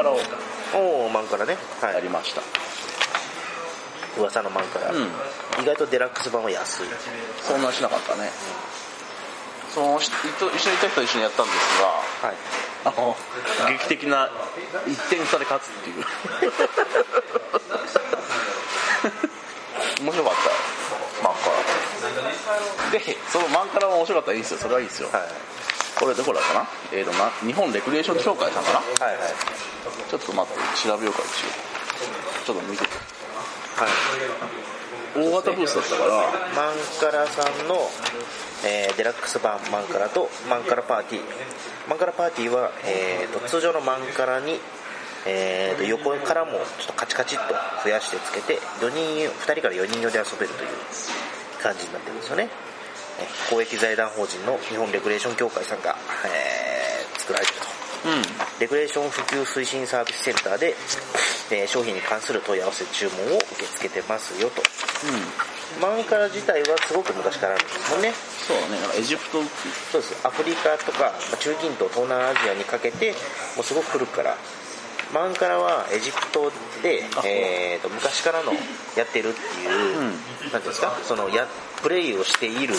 カラをおおマンカラね。はい。やりました、噂のマンカラ、うん。意外とデラックス版は安い。そんなしなかったね。そのし一緒にいた人と一緒にやったんですはい。があの劇的な1点差で勝つっていう。面白かったよマンカラでそのマンカラも面白かったらいいですよ。それはいいですよ、はいこれどこだかな？えーとな日本レクリエーション協会さんかな？はいはい。ちょっと待って調べようか一応。ちょっと見て。てはい。大型ブースだったから。マンカラさんの、えーデラックス版マンカラとマンカラパーティー。マンカラパーティーは、えーと通常のマンカラに、えーと横からもちょっとカチカチっと増やしてつけて4人2人から4人用で遊べるという感じになってるんですよね。えー公益財団法人の日本レクリエーション協会さんが、えー作られてると。うん。レクレーション普及推進サービスセンターで、えー商品に関する問い合わせ注文を受け付けてますよと。うん。マンカラ自体はすごく昔からあるんですもんね。そうだねエジプトそうです。アフリカとかまあ中近東東南アジアにかけてもうすごく古くから。マンカラはエジプトであ、えー、と昔からのやってるっていう、うん。なんていうんですか？そのやプレイをしている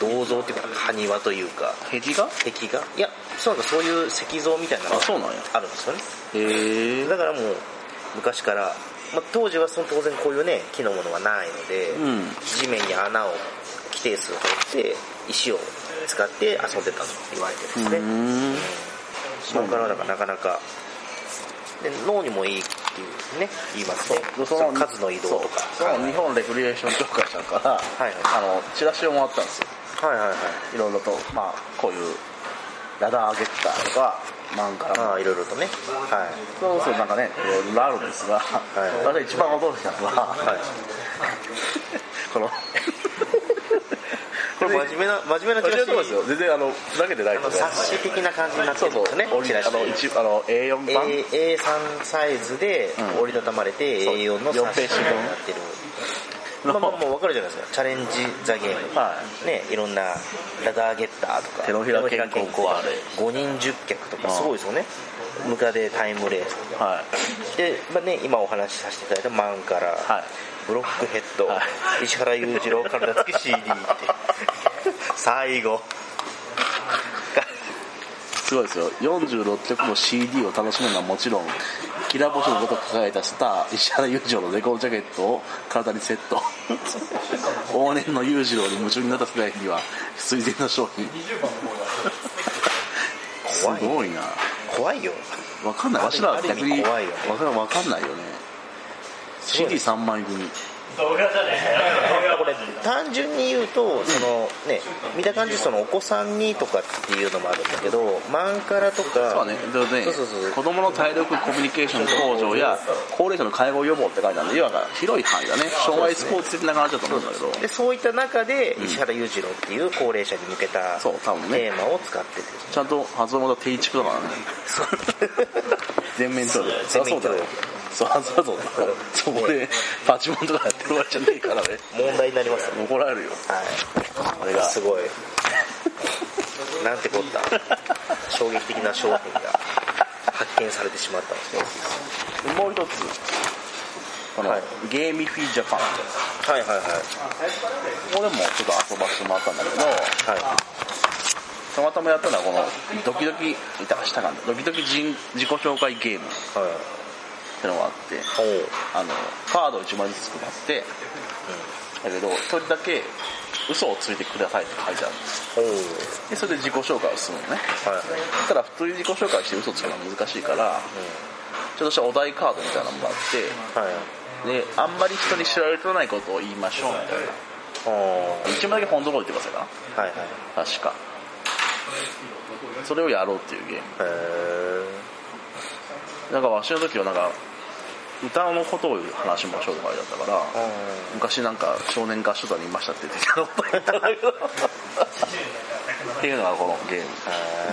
銅像っていうか埴輪というか。壁画？壁画？いやそうなんかそういう石像みたいなのがあるんですよね。へえ。だからもう昔から、まあ、当時はその当然こういうね木のものがないので、うん。地面に穴を規定数掘って石を使って遊んでたと言われてるんですね、うん。そこからだからなかなかで脳にもいいっていうね言いますね。その数の移動とか。そう。その日本レクリエーション協会さんから、はいはい。あのチラシをもらったんですよはいはいはい。いろいろとまあこういうラダーゲッターとかマンカラああいろいろとね。はい。そうそうなんかねいろいろあるんですが、い私一番驚いたのは、はい。この これ真面目な真面目なこチラシですよ全然あのふざけてないあの冊子的な感じになってそうそう。るんで。すよねチラシあの一あの A4 版、A- A3 サイズでうん。折りたたまれてそう。A4 の四冊子ページ分になってるまあまあもう分かるじゃないですか。チャレンジ・ザ・ゲーム、はい。ねいろんなラダーゲッターとか手のひら健康バーレ5人10脚とかうんすごいですよね。ムカデタイムレースとかはい。で、まあね、今お話しさせていただいたマンカラ、はい。ブロックヘッド、は石原裕次郎体つき CD って。最後すごいですよ。46曲の CD を楽しむのはもちろんキラ星のごとく輝いたスター石原裕次郎のレコードジャケットを体にセット。往年の裕次郎に夢中になった世代には水前の商品。すごいな。怖いよ。わかんない。わしらは逆に怖いよ。ねわかんわかんないよね。すごい。CD3 枚組こ れ単純に言うとそのね見た感じそのお子さんにとかっていうのもあるんだけどマンカラとかそうね。でねそうそうそう。子供の体力コミュニケーション向上や高齢者の介護予防って書いてあるんでいわば広い範囲だね。障害スポーツ的な感じだと思うんだけど。でそういった中で石原裕次郎っていう高齢者に向けたそう多分ね。テーマを使ってて。ちゃんと発音が定畜だからね。全面取る全面取るそうそうそう。そこでパチモンとかやってるわけじゃねえからね。問題になりますよ。ね怒られるよ。はい。あれが。すごい。なんてこった。衝撃的な商品が。発見されてしまったんです。ねもう一つ。この、はい。ゲーミフィジャパン。はいはいはい。ここでもちょっと遊ばせてもらったんだけどはたまたまやったのはこのドキドキ板がしたかんだドキドキ人自己紹介ゲーム。っいはいてのがあってあのカードを1枚ずつ配ってだけど一人だけ嘘をついてくださいって書いてあるおう。でそれで自己紹介をするのね。はいはい。ただ普通に自己紹介して嘘つくのは難しいからちょっとしたお題カードみたいなのがあってはいであんまり人に知られてないことを言いましょうみたいな。おう。1枚だけ本当のこと言ってくださいかはいはい。な確か。それをやろうっていうゲーム。へなんかわしの時はなんか歌のことを言う話も紹介だったからえ昔なんか少年合唱団にいましたって言ってたこと言ったんだけどっていうのがこのゲーム。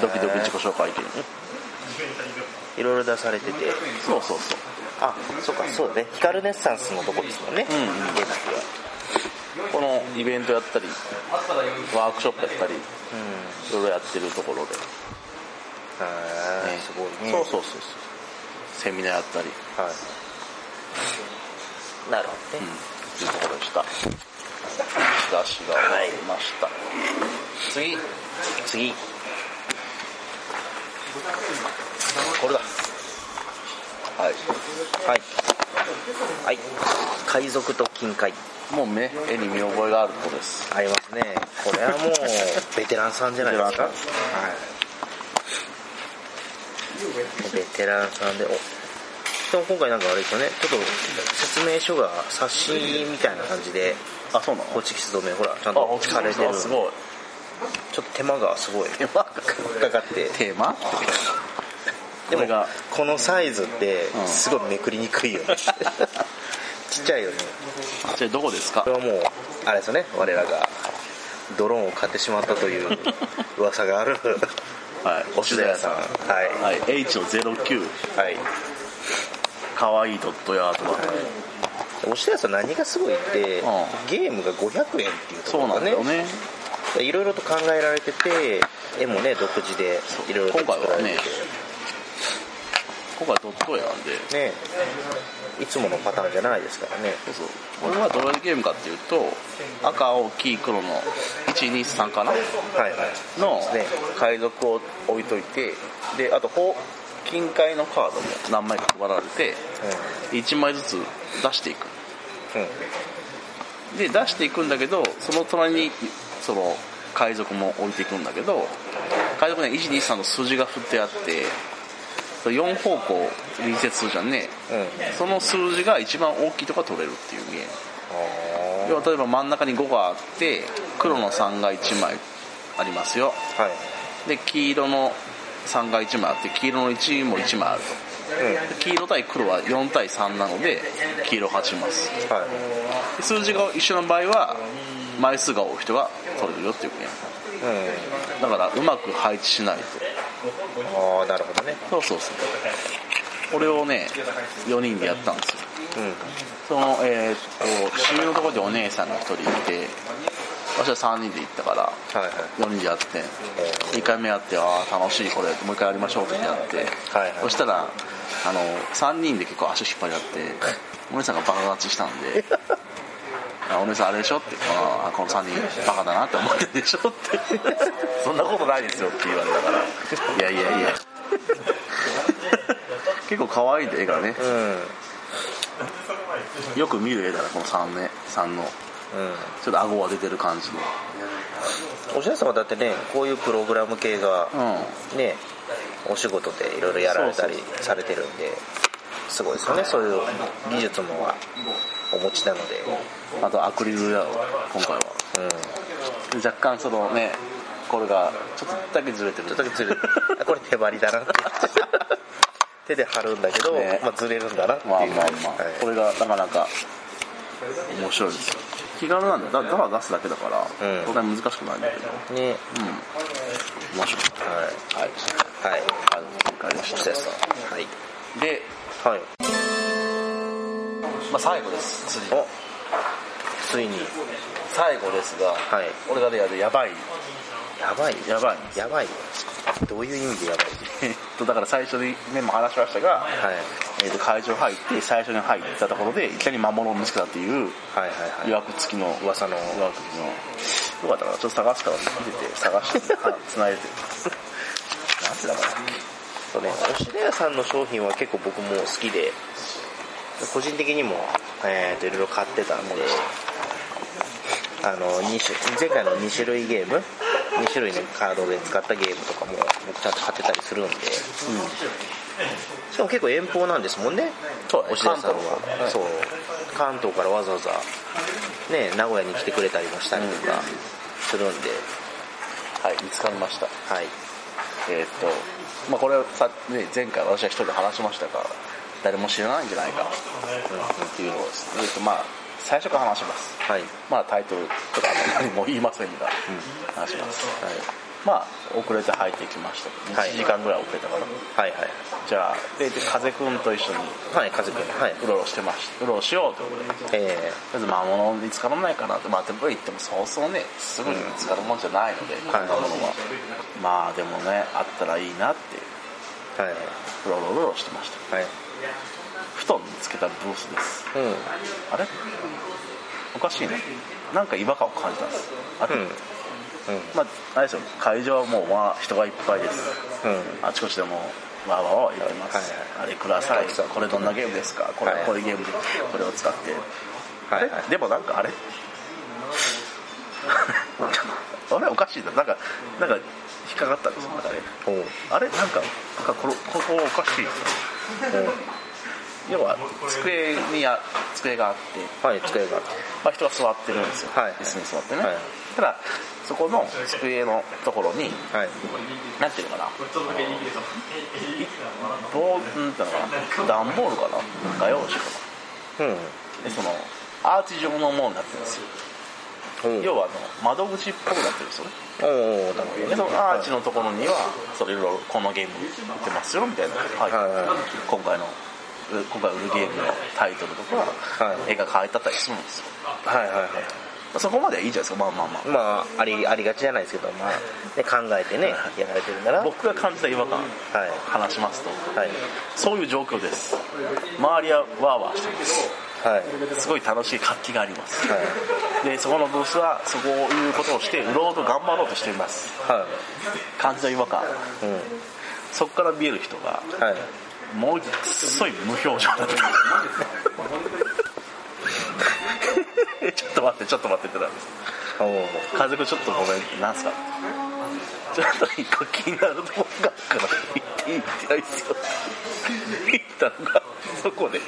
ドキドキ自己紹介ゲーム。いろいろ出されてて。そうそうそう。あそうかそうだね。ヒカルネッサンスのとこですもんね。うんうん。ゲームこのイベントやったりワークショップやったりいうん。ろいろやってるところで、へえすごいね。そうそうそう。セミナーやったり、はいなるほどね、というところでした。出しが終わりました、次。次。これだ。はい。はい。はい。海賊と金塊。もう目絵に見覚えがあるところです。ありますね。これはもうベテランさんじゃないですか。ベテランはい。ベテランさんでおでも今回なんかあれですよね。ちょっと説明書が冊子みたいな感じであそうなの？ホチキス止めほらちゃんあとされてる。すごい。ちょっと手間がすごい。手間かかってテーマでもこのサイズってうんすごいめくりにくいよね。ちっちゃいよね。じゃあどこですか？これはもうあれですよね。我らがドローンを買ってしまったという 噂があるはい。おしだ屋さん。はい。はい。H の09はいかわいいドットヤートがおしだ屋さん何がすごいって、うん。ゲームが500円っていうところだよね。いろいろと考えられてて絵もね独自でいろいろと作られて。て今回ドット絵なんで。ね。いつものパターンじゃないですからね。そうそう。これはどういうゲームかっていうと赤青黄黒の123かな？はいはい。のね。海賊を置いといてであと金塊のカードも何枚か配られて1枚ずつ出していく。うんうんで出していくんだけどその隣にその海賊も置いていくんだけど海賊には123の数字が振ってあって4方向隣接するじゃんね。うんその数字が一番大きいとこが取れるっていうゲーム。あ要は例えば真ん中に5があって黒の3が1枚ありますよ。ーはい。で黄色の3が1枚あって黄色の1も1枚あると。で黄色対黒は4対3なので黄色勝ちますうんはい。で数字が一緒の場合は枚数が多い人が取れるよっていうゲームうんだからうまく配置しないと。ああなるほどね。そうそうそう。これをね4人でやったんですよ。うん。そのえーっと親友のところでお姉さんが1人いて私は3人で行ったからはいはい。4人でやって1回目やってああ楽しいこれもう一回やりましょうってやって、そしたらあの3人で結構足引っ張り合ってお姉さんがバカ勝ちしたんで あお姉さんあれでしょってあこの3人バカだなって思ってるでしょって。そんなことないですよって言われたから。いやいやいや。結構可愛い絵がね。うん。よく見る絵だなこの3ね3の。うんちょっと顎が出てる感じの。おしゃさんはだってねこういうプログラム系がうん。ねお仕事でいろいろやられたりされてるんですごいですよね。そういう技術もお持ちなので。あとアクリルやろ今回は。うん。若干そのねこれがちょっとだけずれてる。ちょっとだけずれる。あこれ手張りだな 手で貼るんだけど、ね。まあ、ずれるんだなっていう、まあまあまあ、はい。これがなかなか面白いですよ気軽なんだよ。だただ出すだけだから、うん。そんなに難しくないんだけど。ね。うん。面白い。はい。はい。はい。あの今回でしおしゃさんはい。たで、はい。まあ、最後です。次。お。ついに。最後ですが、はい。俺がねやるやばい。やばい？やばい。やばいどういう意味でやばい？えっとだから最初にメモ話しましたが、はいえっと会場入って最初に入ったところでいきなり魔物を見つけたっていうはい約付きの噂の予約付きのよかったからちょっと探すから見てて探しては繋いでてなんてだからそうねおし屋さんの商品は結構僕も好きで個人的にも、えー、といろいろ買ってたんであの2種前回の2種類ゲーム2種類のカードで使ったゲームとかも僕ちゃんと買ってたりするんで、しかも結構遠方なんですもんね。おし屋さんは。そう。関東からわざわざね名古屋に来てくれたりもしたりとかするんで、はい見つかりました。はい。えーっとまあこれはさ、ね、前回私は一人で話しましたが誰も知らないんじゃないか。っていうのをですね、えーっとまあ最初から話します。はい。まあタイトルとかあんまりもう言いませんが、話します、はい、まあ遅れて入ってきましたはい。1時間ぐらい遅れたから、はいはいじゃあでで風くんと一緒に。はい風くん。はい。うろうろしてました。うろうろしようということで。えとりあえず魔物見つからないかなってまあでも言ってもそうそうね。すぐに見つかるもんじゃないので、こんなものは。まあでもねあったらいいなって。はい。うろうろうろうろしてました。はい。布団につけたブースです。うん。あれ？おかしいね。なんか違和感を感じたんです。あれ、うんうんまああれですよ会場はもうまあ人がいっぱいです。うん。あちこちでもうわーわー言ってます、あれください。これどんなゲームですか？これ、はい。こういうゲームでこれを使って、はいはい。でもなんかあれ？あれおかしいな。なんかなんか引っかかったんですよあれあれなんかなんかこのここおかしい要は机にや机があって、はい机がまあ、人が座ってるんですよ、はい。椅子に座ってね、はい。ただそこの机のところにはい。なんていうのかな。どうなんていうのかな。段ボールかな。画用紙かうん。なでそのアーチ状のものになってるんですよ。要はあの窓口っぽくなってるんですよね。でそのアーチのところにはそれいろいろこのゲーム売ってますよみたいな、はい。はいはい今回のう今回売るゲームのタイトルとか、はい。絵が描いてあったりするんですよ。はいはいはいそこまではいいじゃないですか。まあまあまあ。まあありありがちじゃないですけどまあ、ね、考えてねやられてるなら。はい僕が感じた違和感話しますとはい。そういう状況です。周りはワーワーしてます。はい。すごい楽しい活気があります。はい。でそこのブースはそこをいうことをして売ろうと頑張ろうとしています。は感じた違和感。いうん。そこから見える人がはいもうすごい無表情だった。ちょっと待ってちょっと待ってってなんですおう風くちょっとごめんなんすか？ちょっと一個気になるとこがあるから言っていいってないっすよ言ったのがそこで。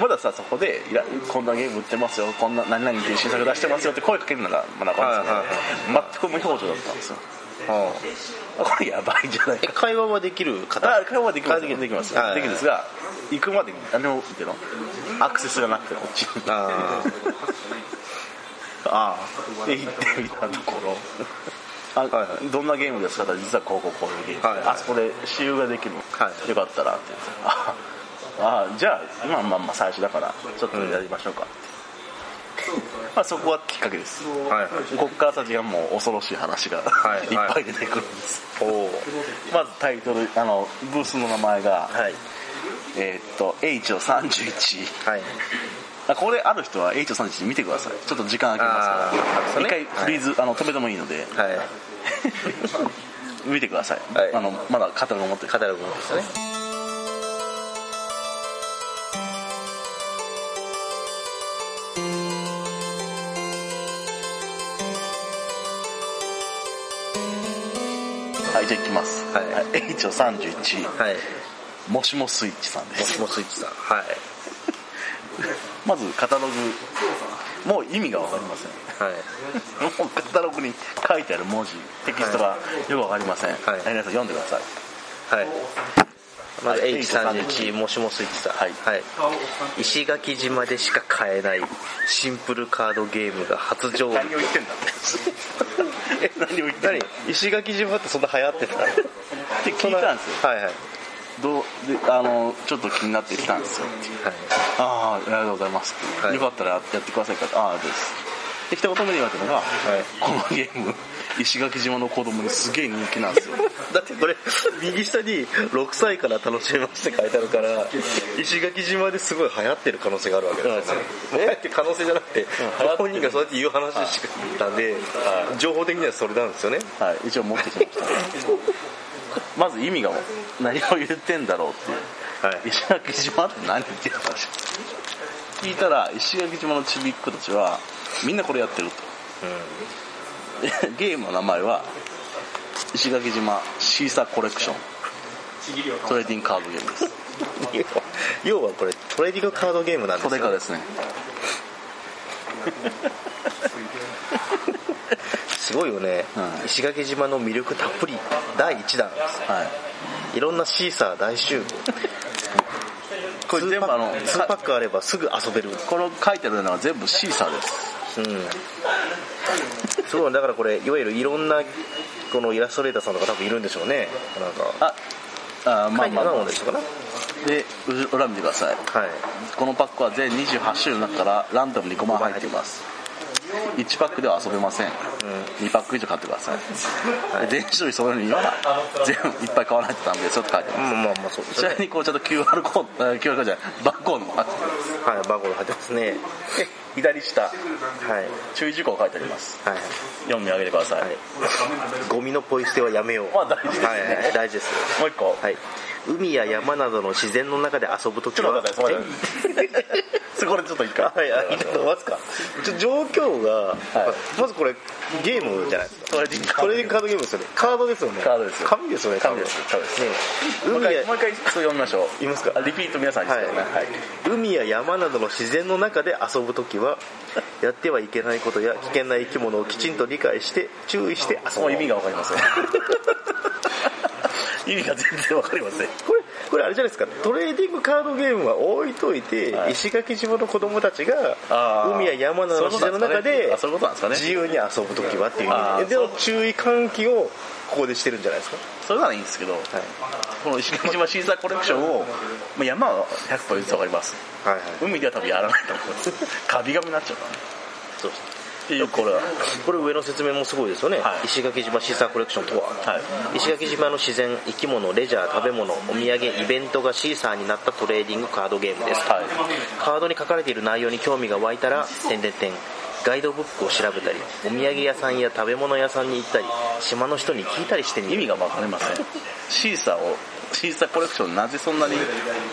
まださそこでいやこんなゲーム売ってますよ。こんな何々っていう新作出してますよって声かけるのがまだ分かるんですけど、全く無表情だったんですよこれやばいんじゃないえか会話はできる方？あ会話はできます。できます。はい。できるんですが行くまでにあのなんての？アクセスがなくてこっちに。あ あ行ってみたところ。あ、はいはい。どんなゲームですか？って実はこうこうこういうゲーム、はいはい。あそこで私有ができるの、はい。よかったらって言って。ああじゃあ今はまあまあ最初だからちょっとやりましょうかって、まあそこはきっかけです、はいはい。ここから先はもう恐ろしい話が、はいい、っぱい出てくるんです。おおまずタイトルあのブースの名前が、はい。えーっと H を31はい。あこれある人は H を31見てください。ちょっと時間空けますから。あーそう一ね回フリーズ、あの止めてもいいので。はい。見てください、はい。あのまだカタログ持ってるカタログですねはいじゃあいきます、はい。H を31はい。もしもスイッチさんです。もしもスイッチさん。はい。まずカタログ。もう意味が分かりません。はい。もうカタログに書いてある文字テキストがよく分かりません、い皆さん読んでください。はいまずはい。H31 もしもスイッチさん。はい。石垣島でしか買えないシンプルカードゲームが初上陸。何を言ってんだ？え何を言ってん何？だ石垣島ってそんな流行ってたって聞いたんですよ。はいはい。どうであのちょっと気になってきたんですよ。はい。ああありがとうございます、はい。よかったらやってくださいか。ああです。で一言目に言われたのが、このゲーム石垣島の子供にすげえ人気なんですよ。だってこれ右下に6歳から楽しめますって書いてあるから石垣島ですごい流行ってる可能性があるわけですよね。えって可能性じゃなくて本人がそうやって言う話しか言ったんで情報的にはそれなんですよね。はい。一応持ってきました。まず意味が何を言ってんだろうっていう。はい。石垣島って何っていう話。聞いたら石垣島のちびっ子たちはみんなこれやってると。で ゲームの名前は石垣島シーサーコレクション。トレーディングカードゲームです。要はこれトレーディングカードゲームなんですよ。トレカですね。すごいよね、はい。石垣島の魅力たっぷり第1弾はい。いろんなシーサー大集合。これ全部あの2パックあればすぐ遊べる。これ書いてあるのは全部シーサーです。うんすごいだからこれいわゆるいろんなこのイラストレーターさんとか多分いるんでしょうね。なんか。ああまあまあ、まあでしたか？なでう裏見てください。はい。このパックは全28種類の中からランダムに5枚入っています1パックでは遊べません、2パック以上買ってください、で電子書類そのには全部いっぱい買わないとダメですよって書いてます、まあまあまあそうですね。ちなみにこうちゃんと QR コードあ QR コードじゃないバーコードも入ってます。はい番号が入ってますね。左下。はい。注意事項書いてあります。はい。読み上げてください、はい。ゴミのポイ捨てはやめよう。まあ大事ですね。はいはい大事です。もう一個、はい。海や山などの自然の中で遊ぶときはちょっと待ってはいはいちょっと待つか。ちょ状況が、はい。まずこれゲームじゃないですか。トレーディングカードゲームですよねカードですよね。カードですよ。紙ですよね紙です。紙です海もう一回読みましょう。言いますか？あリピート皆さんにですよね。海や山などの自然の中で遊ぶときはやってはいけないことや危険な生き物をきちんと理解して注意して遊ぶ意味が分かりません。意味が全然分かりません。これこれあれじゃないですか。トレーディングカードゲームは置いといて、はい。石垣島の子供たちが海や山などの自然の中でそういうことなんですかね。自由に遊ぶときはっていう。ででも注意喚起をここでしてるんじゃないですか。それならいいんですけど、はい。この石垣島シーザーコレクションを、まあ、山は100%言って分かります。はいはい。海では多分やらないと思います。カビガメになっちゃうからね。そうですっていうこれはこれ上の説明もすごいですよね、はい。石垣島シーサーコレクションとは、はい。石垣島の自然生き物レジャー食べ物お土産イベントがシーサーになったトレーディングカードゲームです、はい。カードに書かれている内容に興味が湧いたら点々点ガイドブックを調べたりお土産屋さんや食べ物屋さんに行ったり島の人に聞いたりしてみる。意味が分かりません。シーサーをシーサーコレクションなぜそんなに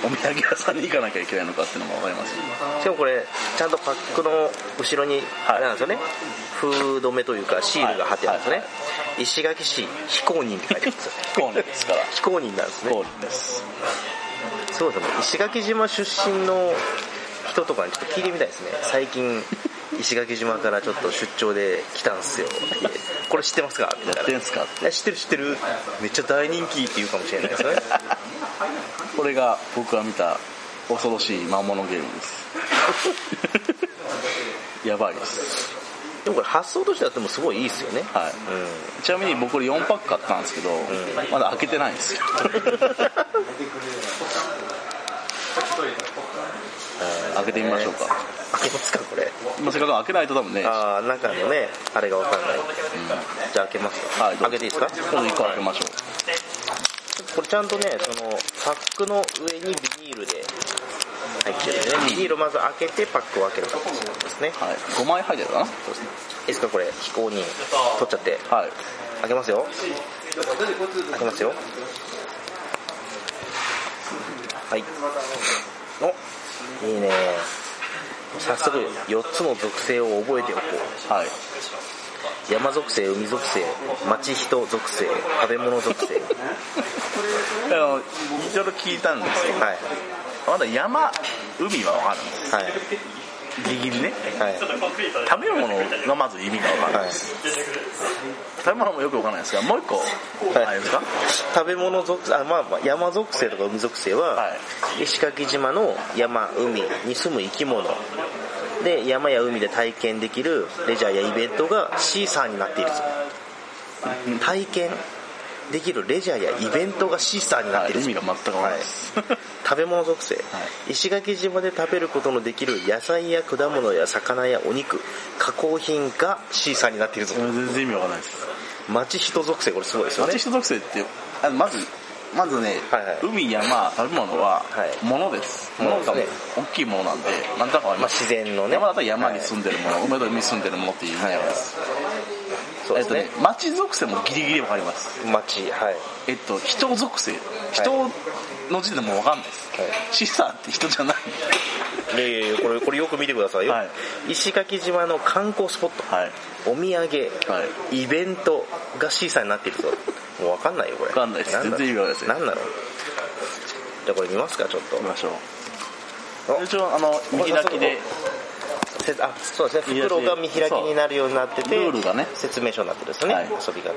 お土産屋さんに行かなきゃいけないのかっていうのも分かります。しかもこれちゃんとパックの後ろにあれなんですよね、封止めというかシールが貼ってあるんですよね、はい石垣市非公認って書いてあるんですよ。非公認ですから。非公認なんですね。非公認です。そうですね。石垣島出身の人とかにちょっと聞いてみたいですね。最近石垣島からちょっと出張で来たんすよこれ知ってますか？みたいな。やってんすか？いや知ってる知ってる？めっちゃ大人気って言うかもしれないです。よ ねこれが僕が見た恐ろしい魔物ゲームです。やばいです。でもこれ発想としてはでもすごいいいですよね。はい。うん。ちなみに僕これ4パック買ったんですけど、まだ開けてないんですよ 開けてみましょうか、開けますかこれ。かく開けないと多分ね。ああ中のねあれが分かんない、じゃあ開けますか、はい開けていいですか？ちょっと1個開けましょう。これちゃんとねそのパックの上にビニールで入ってるんでね。ビニール。をまず開けてパックを開ける形なんですね。はい。5枚入ってるかな？いいですかこれ？非公認取っちゃって。はい。開けますよ。開けますよ。はい。おいいね。早速4つの属性を覚えておこはい、う山属性海属性町人属性食べ物属性。あのいろいろ聞いたんですけどはい。まだ山海は分かるんです。はいギリギリね。はい。食べ物がまず意味が分かるんはい。です、食べ物もよく分からないですがもう一個、はい。あれですか？食べ物属あ、まあ、まあ山属性とか海属性は、は石垣島の山海に住む生き物。で山や海で体験できるレジャーやイベントがシーサーになっているぞ。体験できるレジャーやイベントがシーサーになっている。ぞはい意味が全くないです食べ物属性、石垣島で食べることのできる野菜や果物や魚やお肉加工品がシーサーになっているぞ。全然意味分からないです。町人属性これすごいですよね。町人属性ってあのまずまずね、はいはい。海山食べ物ははい。物です、物物が大きいものなんで何だかわかりまあ、自然のね。山だったら山に住んでるもの、海だと海に住んでるものっていう意味です、えっとねそうですね、町属性もギリギリ分かります。町はい。えっと人属性。人の時点でもう分かんないです、はい。シスターって人じゃない。いやいやいやこれこれよく見てくださいよ、はい。石垣島の観光スポット。はい。お土産、はイベントがシーサーになっているぞ。もう分かんないよこれ。分かんないです。全然意味わかんないです。何だろう。じゃあこれ見ますかちょっと。見ましょお。う一応あの見開きで。せあそうですね。袋が見開きになるようになっててルールがね。説明書になってるんですよね、はい。遊び方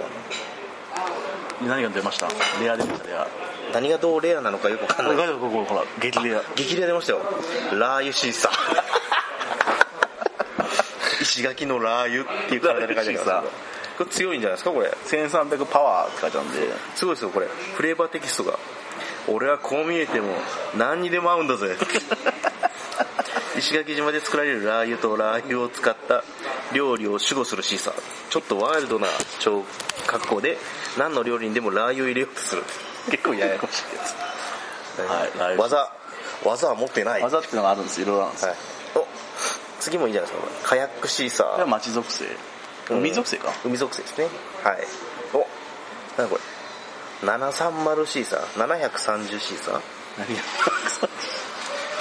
何が出ました？レア出ましたレア。何がどうレアなのかよく分かんない。ここほら激レア。激レア出ましたよ。ラー油シーサー。石垣のラー油っていう体で書いてありますこれ強いんじゃないですかこれ。1300パワーって書いてあるんで。すごいですよこれ。フレーバーテキストが。俺はこう見えても何にでも合うんだぜ石垣島で作られるラー油とラー油を使った料理を守護するシーサー。ちょっとワイルドな超格好で何の料理にでもラー油を入れようとする。結構ややこしいやつ。はい。技技は持ってない技っていうのがあるんです。いろいろあるんですよ、はい、お次もいいじゃないですか？カヤックシーサこれはー。町属性海属性か、海属性ですね。はい。お何これ？730シーサー？730シーサー？何が？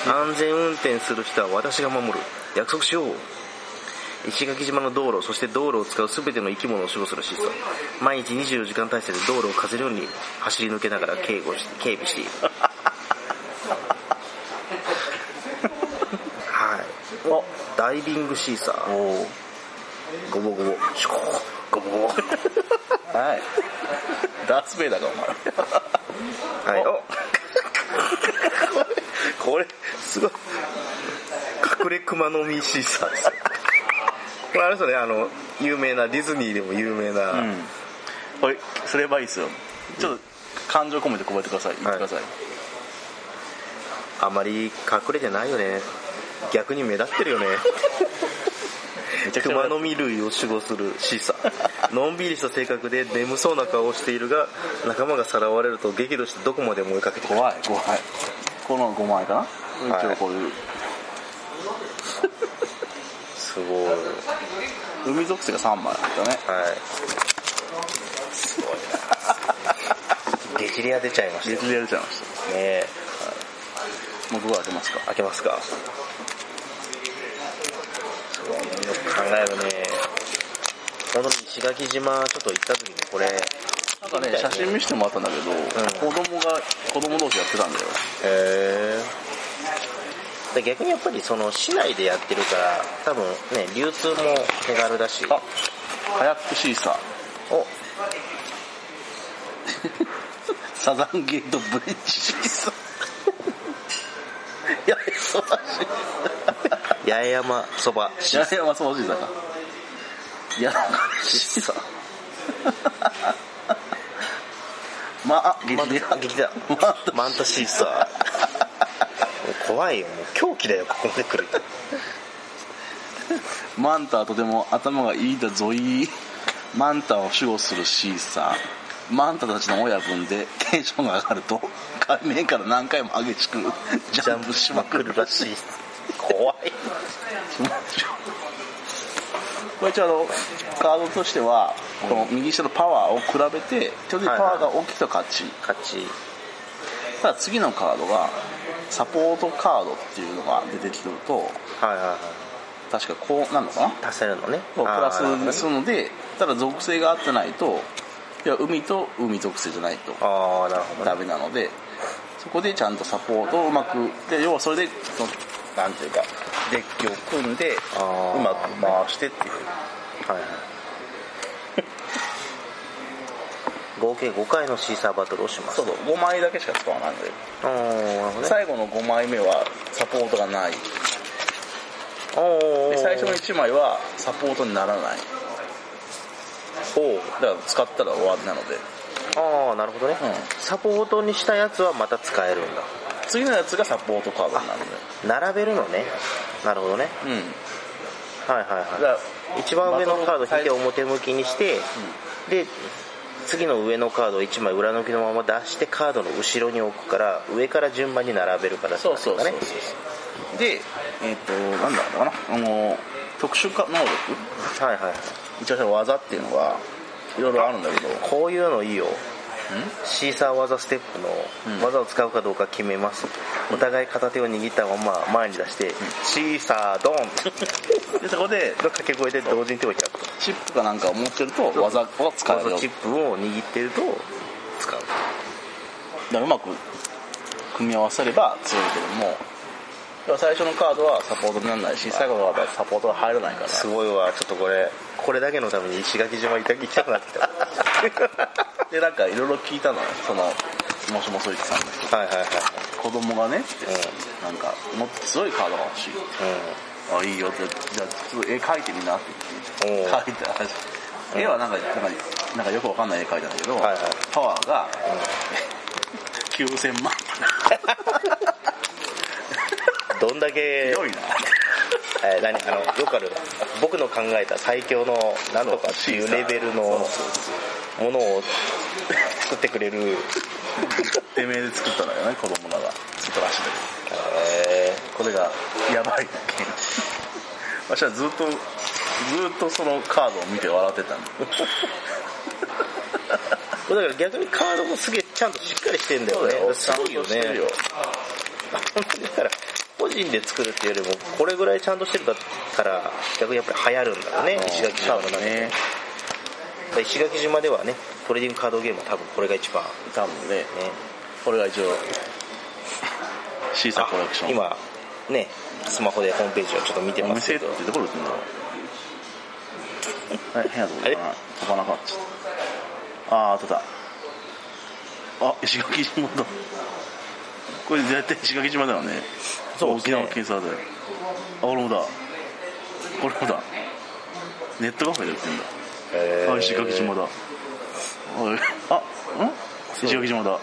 安全運転する人は私が守る。約束しよう。石垣島の道路そして道路を使う全ての生き物を守護するシーサー毎日24時間体制で道路を風のように走り抜けながら警護し警備している。はい。おダイビングシーサー。おおゴボゴボ。シュコーゴボゴボ。はい。ダース・ベイダーかお前。はい。お。これすごい隠れ熊の実シーサーです。よこれあれですよねあの有名なディズニーでも有名な、うん。これすればいいですよ。ちょっと感情込めてこぼれてください。言ってください、あまり隠れてないよね。逆に目立ってるよね。熊の実類を守護するシーサー。のんびりした性格で眠そうな顔をしているが仲間がさらわれると激怒してどこまでも追いかけてくる。怖い怖い。この5枚かな、はい。一応こういうすごい。はい海属性が3枚あったね。すごい。な激レア出ちゃいましたよ。別でやれちゃいましねえ。たもう5開けますか？開けますか？すごい。よく考えるね。本当に石垣島ちょっと行った時にこれ。なんかね写真見せてもらったんだけど、子供が子供同士やってたんだよ。へえ逆にやっぱりその市内でやってるから多分ね流通も手軽だし。あカヤックシーサー。お。サザンゲートブリッジシーサー。いやそうらしい八重山そばいやいやまあそうしいさか。いやシーサー。まあ激まレア激だまあマンタシーサー怖いよもう狂気だよここまで来るとマンタはとても頭がいいだぞい。マンタを守護するシーサー。マンタたちの親分でテンションが上がると海面から何回も激しくジャンプしまくるらしい。怖い。気これ一応あのカードとしてはこの右下のパワーを比べてちょっとパワーが大きいと勝ち、勝ち。ただ次のカードがサポートカードっていうのが出てくるとはいはいはい。確かこうなるのかな？足せるのね。プラスあーなるほどね。にするのでただ属性が合ってないといや海と海属性じゃないとああなるほどダメなのでそこでちゃんとサポートをうまくで要はそれでなんていうかデッキを組んでうまく回してっていう。はいはい合計5回のシーサーバトルをします。そうそう5枚だけしか使わないので。おーなるほどね。最後の5枚目はサポートがない。おー。で最初の1枚はサポートにならない。おだから使ったら終わりなので。ああなるほどね、うん。サポートにしたやつはまた使えるんだ。次のやつがサポートカードになるので。並べるのね。なるほどね。うん。はいはいはい。一番上のカード引いて表向きにして、で次の上のカードを1枚裏抜きのまま出してカードの後ろに置くから上から順番に並べる形そうそうそうねでえっ、となんだろうかなあの特殊化能力はいはい一応技っていうのがいろいろあるんだけどこういうのいいよシーサー技ステップのうん。技を使うかどうか決めます、お互い片手を握ったまま前に出して、シーサードン。でそこでの掛け声で同時に手を開く。とチップかなんかを持ってると技を使える。チップを握ってると使う。だからうまく組み合わせれば強いけどもだから最初のカードはサポートにならないし最後のカードはサポートが入らないから。すごいわ。ちょっとこれこれだけのために石垣島行きた行きたくなってきた。でなんかいろいろ聞いたのよそのもしもそいつさんの人。はいはいはい。子供がねってうなんかもっと強いカードが欲しい。んあいいよって。じゃあちょっと絵描いてみなって言って。描いたら絵はなんかなんかなんかよくわかんない絵描いたんだけど、はいはいパワーが、9000万 どんだけ広いな。えー何あのよくある僕の考えた最強のなんとかっていうレベルのものを作ってくれる。てめえで作ったのよね子供ら。が作ったらしいんだえこれがやばい。けん私はずっとずっとそのカードを見て笑ってたんだー、だから逆にカードもすげえちゃんとしっかりしてんだよね。すごいよね。ちゃんとしてるよ。だから個人で作るっていうよりもこれぐらいちゃんとしてるから逆にやっぱり流行るんだろうね。石垣島の中で。ね。石垣島ではねトレーディングカードゲームは多分これが一番。ね多分ね。これが一応シーサーコレクション。今ねスマホでホームページをちょっと見ておますけど。店ってどこで売ってんだろうはい変なとこだ？な飛ばなかった。ああ当たった。あ石垣島だこれ絶対石垣島だよね。そう沖縄県産だよ。あ俺もだ。これもだ。ネットカフェで売ってんだ。へー。あ石垣島だ。あん？石垣島だ。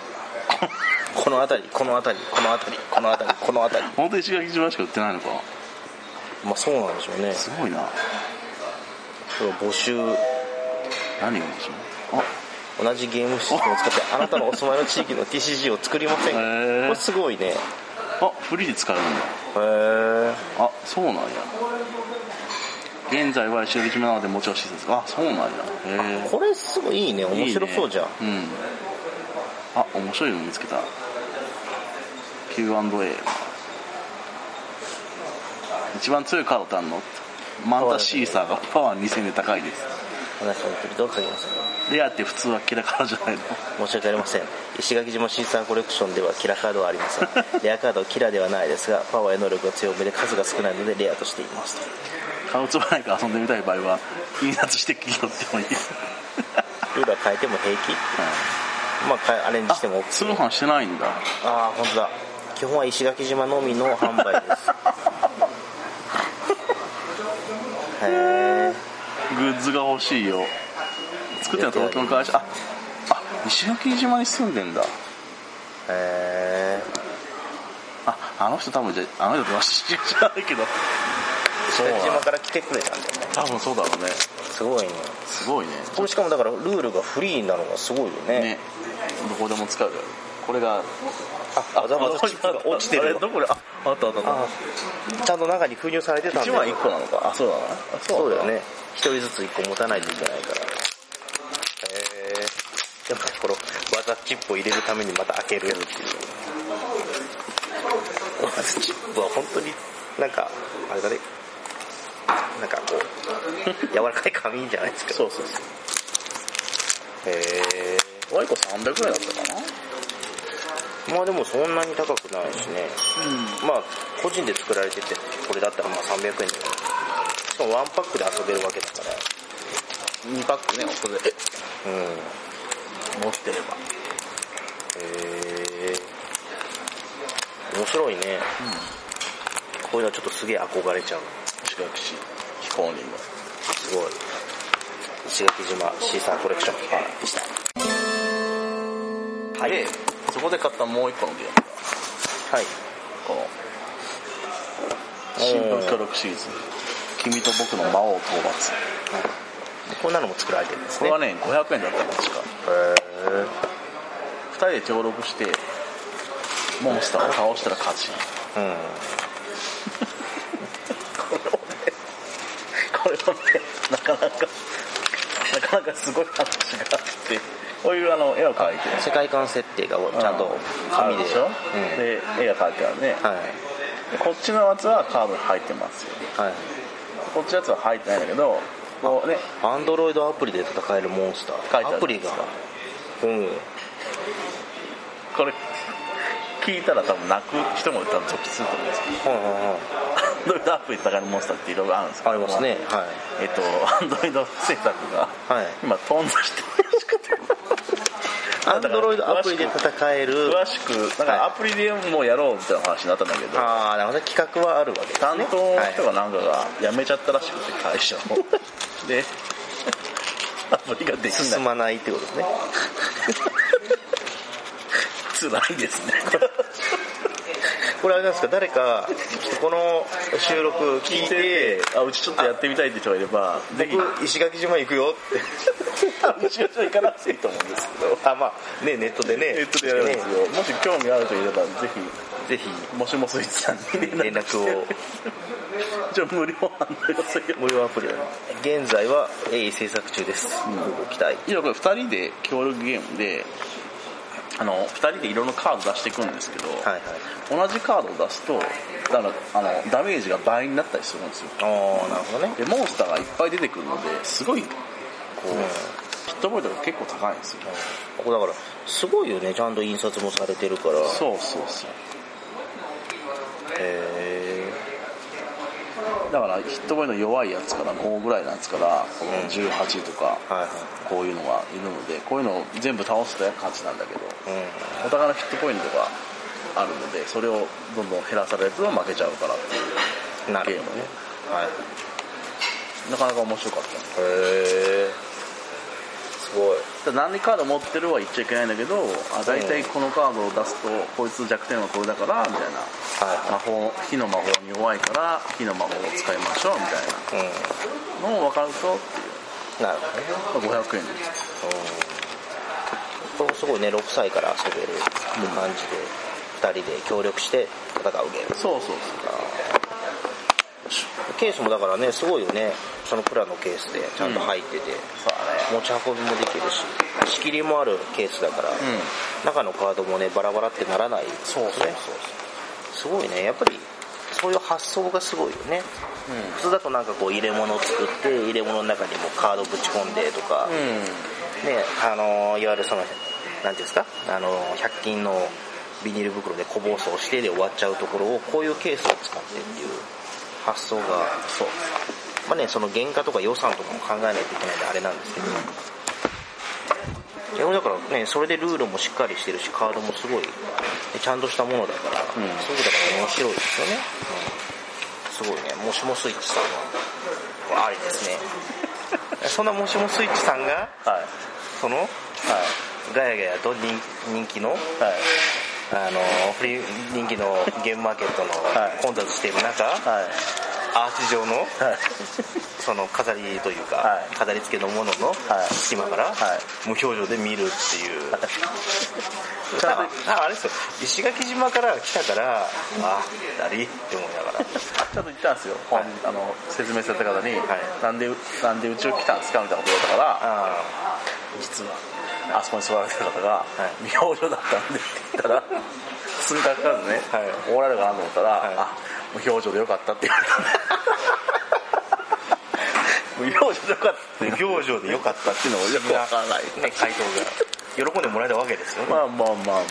この辺りこの辺りこの辺りこの辺りこの辺り。本当に石垣島しか売ってないのか。まあそうなんでしょうね。すごいな。募集。何が面白いあ同じゲームシステムを使ってあなたのお住まいの地域の TCG を作りませんか？へー。これすごいね。へあフリーで使えるんだ。えあそうなんや。現在は石垣島なのでもちろん施設あそうなんや。へえこれすごいいいね。面白そうじゃん。ねうん。あ面白いの見つけた。Q&A 一番強いカードってあんの？マンタシーサーがパワー2000で高いです話を見てると書きますレアって普通はキラカードじゃないの？申し訳ありません。石垣島シーサーコレクションではキラカードはありません。レアカードはキラではないですがパワーや能力が強めで数が少ないのでレアとしています。買うつもりないから遊んでみたい場合は印刷してきよってもいい。です、ルールは変えても平気。まあ変えアレンジしても OK 通販してないんだ。ああ本当だ。基本は石垣島のみの販売です。へえグッズが欲しいよ。作ってるのは東京の会社？ああ石垣島に住んでんだ。へえああの人多分じゃああの人って知らないけど石垣島から来てくれたんだ。よね多分そうだろうね。すごいね。すごいね。これしかもだからルールがフリーなのがすごいよね。ね。どこでも使う。よこれがあわざわざ落ちてるどこでああったあった。あちゃんと中に封入されてたた1んだよ。枚1個なのか。あそうだなあそうだよね。一人ずつ一個持たないといけないから。へえでもこのわざチップを入れるためにまた開けるっていう。わざチップは本当になんかあれだね。なんかこう 柔らかい紙じゃないですか。そうそうそう。へえワイコ300ぐらいだったかな？まあでもそんなに高くないしね。まあ個人で作られててこれだったらまあ300円じゃないしかもワンパックで遊べるわけだから。2パックねそれで。うん。持ってれば。へえ。面白いね、こういうのはちょっとすげえ憧れちゃう。石垣市。非公認の。すごい。石垣島シーサーコレクション。でしたはい。でそこで買ったもう1個のゲームが。はい。この。新聞協力シリーズ「君と僕の魔王討伐。こんなのも作られてるんで」すね。これはね500円だったの確か。へ2人で協力してモンスターを倒したら勝ち。えうん。これはねなかなかなかなかすごい話があってこういうあの絵を描いて。世界観設定がちゃんと紙で。あるでしょ、うん。で絵が描いてあるね、はい。でこっちのやつはカードに入ってますよ。はい。こっちのやつは入ってないんだけどこうね。アンドロイドアプリで戦えるモンスタ書いてあるーアプリが。うん。これ聞いたら多分泣く人も多分続出すると思うんですけどはいはいはいドロイドアプリで戦えるモンスターっていろいろあるんですけどありますね。は。えっとアンドロイド制作がいはい。今頓挫してるらしくて。アンドロイドアプリで戦える。詳しくだからアプリでもうやろうみたいな話になったんだけど、ああなるほどね。企画はあるわけね。担当の人がなんかが辞めちゃったらしくて会社を。でアプリができはい、ない。進まないってことですね。辛いですねここれあれなんですか？誰かこの収録聞いてあうちちょっとやってみたいって人がいればぜひ。僕石垣島行くよって。うちは行かなくていいと思うんですけど。あまあねネットでね。ネットでやるんですよ、もし興味ある人いればぜぜひ。ひもしもスイッチさんに。連絡を。じゃあ無料案内をする無料アプリ現在は鋭意制作中です、ご期待。今これ2人で協力ゲームであの2人でいろんなカード出していくんですけど、はいはい。同じカードを出すとだからあのダメージが倍になったりするんですよ。ああなるほどね。でモンスターがいっぱい出てくるのですごいこう、ヒットポイントが結構高いんですよ。ここだからすごいよね。ちゃんと印刷もされてるから。そうそうそう。へだからヒットポイント弱いやつから5ぐらいのやつからこの18とかこういうのがいるのでこういうのを全部倒すと勝ちなんだけどうお互いのヒットポイントがあるのでそれをどんどん減らされると負けちゃうからっていうゲームね。はい。なかなか面白かった。へえすごい。何カード持ってるは言っちゃいけないんだけどあ大体このカードを出すとこいつ弱点はこれだからみたいなは魔法火の魔法に弱いから火の魔法を使いましょうみたいいうんなのを分かるとってなるほどね。いう、まあ、500円です。これもすごいね6歳から遊べる感じで2人で協力して戦うゲーム。そうそうケースもだからねすごいよね。そのプラのケースでちゃんと入ってて、そうだね持ち運びもできるし仕切りもあるケースだから、ん。中のカードもねバラバラってならない。そうそうねすごいね。やっぱりそういう発想がすごいよね。うん。普通だとなんかこう入れ物を作って入れ物の中にもカードぶち込んでとか、うん。ねあのいわゆるそのなんていうんですか？あの100均のビニール袋で小包装してで終わっちゃうところをこういうケースを使ってっていう発想がそう。まあねその原価とか予算とかも考えないといけないんであれなんですけど、いやだからねそれでルールもしっかりしてるしカードもすごいねちゃんとしたものだから、ん。すごいだから面白いですよね、うん。すごいね。もしもスイッチさんはありですね。そんなもしもスイッチさんがはい。そのはい。ガヤガヤと人人気のはい。あの人気のゲームマーケットのはい。混雑している中、はいアーチ状のはい。その飾りというか、はい。飾り付けのもののはい。隙間からはい。無表情で見るっていう、ああれですよ。石垣島から来たからあだりって思いながら。ちゃんと言ったんですよ、はい。あの説明された方に、はい。なんでなんでうちを来たんですかみたいなことだったからあ実はあそこに座られてる方がい。未表情だったんでって言ったら 数かかずね、はい。おられるかなと思ったら、はい。あ無表情でよかったって言われた無表情でよかった無表情でよかったっていうのもよくわからない、ね回答が喜んでもらえたわけですよね、まあまあまあま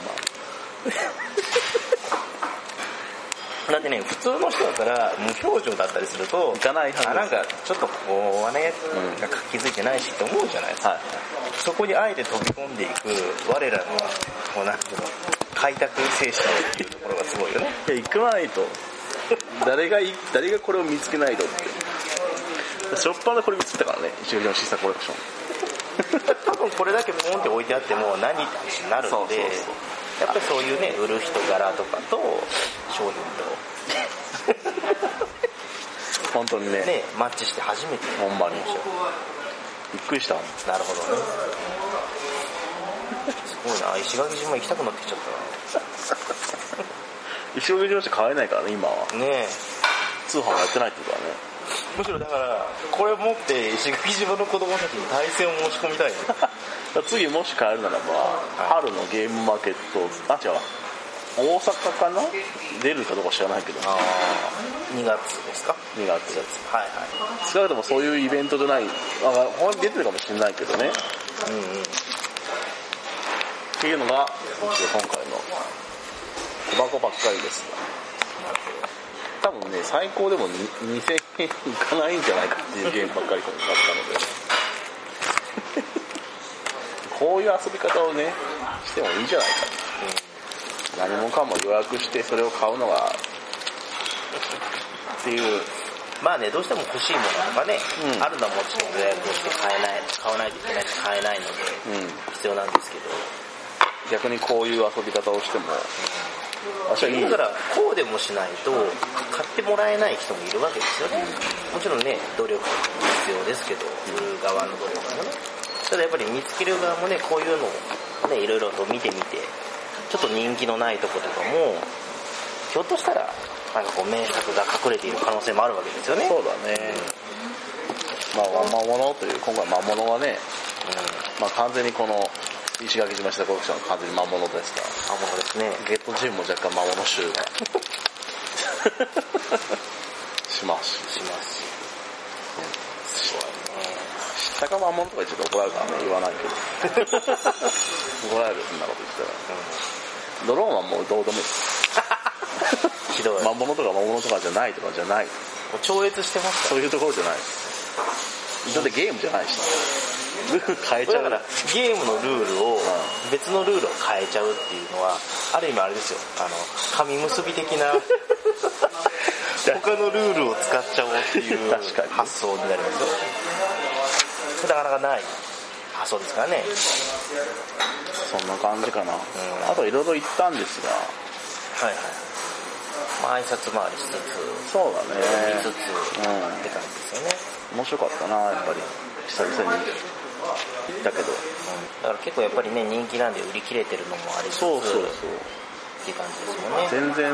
だってね普通の人だったら無表情だったりするといかないなんかちょっとここはね、なんか気づいてないしって思うじゃないですか、あはい。そこにあえて飛び込んでいく我らのこうなんていうの開拓精神っていうところがすごいよね。いや行かないと誰がい誰がこれを見つけないとって。しょっぱなこれ見つけたからね。一応のシコレクション。多分これだけポンって置いてあっても何って話になるんでやっぱりそういうね売る人柄とかと商品 本当にね。とねマッチして初めて。ほんまにびっくりしたなるほどね。すごいな。石垣島行きたくなってきちゃっ石垣島しか買えないからね今は。ねえ。通販もやってないってことだね。むしろだからこれ持って石垣島の子供たちに対戦を持ち込みたいね。次もし買えるならば、春のゲームマーケットあ違う。わ大阪かな？出るかどうか知らないけど。ああ2月ですか？2月。はいはい。少なくともそういうイベントじゃない。あほん出てるかもしれないけどね。うんうん。っていうのが今回の小箱ばっかりです多分ね最高でもに2000円いかないんじゃないかっていうゲームばっかりだったので。こういう遊び方をねしてもいいんじゃないか。何もかも予約してそれを買うのが。っていう。まあねどうしても欲しいものとかね、うん。あるのはもちろん予約をして買えない買わないといけないし買えないのでうん。必要なんですけど。逆にこういう遊び方をしても私はいいだからこうでもしないと買ってもらえない人もいるわけですよね。もちろんね努力必要ですけど売る側の努力もね。ただやっぱり見つける側もねこういうのをねいろいろと見てみてちょっと人気のないとことかもひょっとしたらなんかこう名作が隠れている可能性もあるわけですよね。そうだね、まあ魔物という今回魔物はね、まあ、完全にこの石垣島下コレクションは完全に魔物ですか？らあものですね。ゲットジムも若干魔物集が。します。しします。そう下が魔物とか言っちゃうと怒られるからね言わないけど。怒られるそんなこと言ったら。ドローンはもうどうでもいい。ひどい。魔物とか魔物とかじゃないとかじゃない。超越してますか？そういうところじゃない。だってゲームじゃないし。ルール変えちゃうだから。ゲームのルールを別のルールを変えちゃうっていうのはある意味あれですよ。あの紙結び的な 他のルールを使っちゃおうっていう確かに。発想になりますよ。なかなかない発想ですからね。そんな感じかな、ん。あといろいろ言ったんですが。はいはい。まあ挨拶回りしつつそうだね。見つつうんって感じですよね、面白かったなやっぱり。久々に行ったけどだから結構やっぱりね人気なんで売り切れてるのもありつつそうそうそう。っていう感じですもんね。全然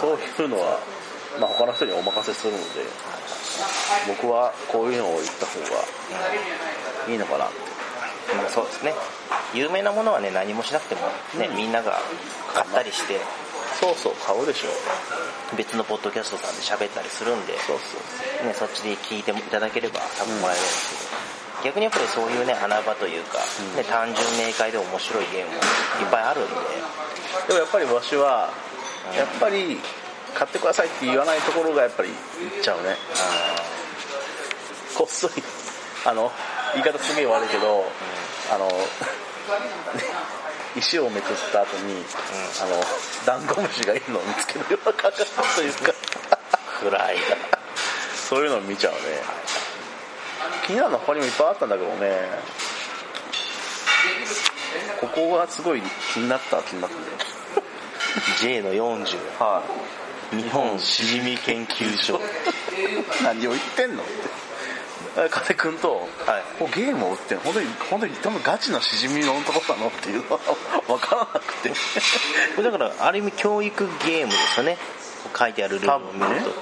そういうのは、まあ、他の人にお任せするので僕はこういうのを言った方がいいのかな。ってまあそうですね。有名なものはね何もしなくてもね、みんなが買ったりしてそうそう買うでしょ別のポッドキャストさんで喋ったりするんで、そうそう。ね、そっちで聞いていただければ多分もらえるんですけど、逆にやっぱりそういうね穴場というか、ね、単純明快で面白いゲームもいっぱいあるんで。でもやっぱりわしはやっぱり買ってくださいって言わないところがやっぱり言っちゃうね。こっそりあの言い方すげえ悪いけど、あの 石をめくった後に、あのダンゴムシがいるのを見つけるような感覚というか。暗い そういうのを見ちゃうね気になるのは他にもいっぱいあったんだけどね。ここがすごい気になった気になって J の40は日本しじみ研究所。い何を言ってんの？って金君と、はい。もうゲームを売ってんの？本当に本当に多分ガチのしじみのとこなの？っていうのは分からなくて。これだからある意味教育ゲームですよね。書いてあるルールを見ると、ね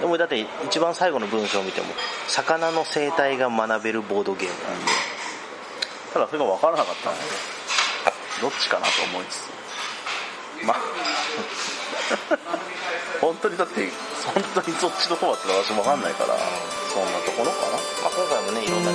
でもだって一番最後の文章を見ても魚の生態が学べるボードゲームなんで。ただそれが分からなかったので。どっちかなと思いつつ。まあ。本当にだって本当にそっちの方はって私も分かんないからそんなところかな。まあ、今回もねいろんな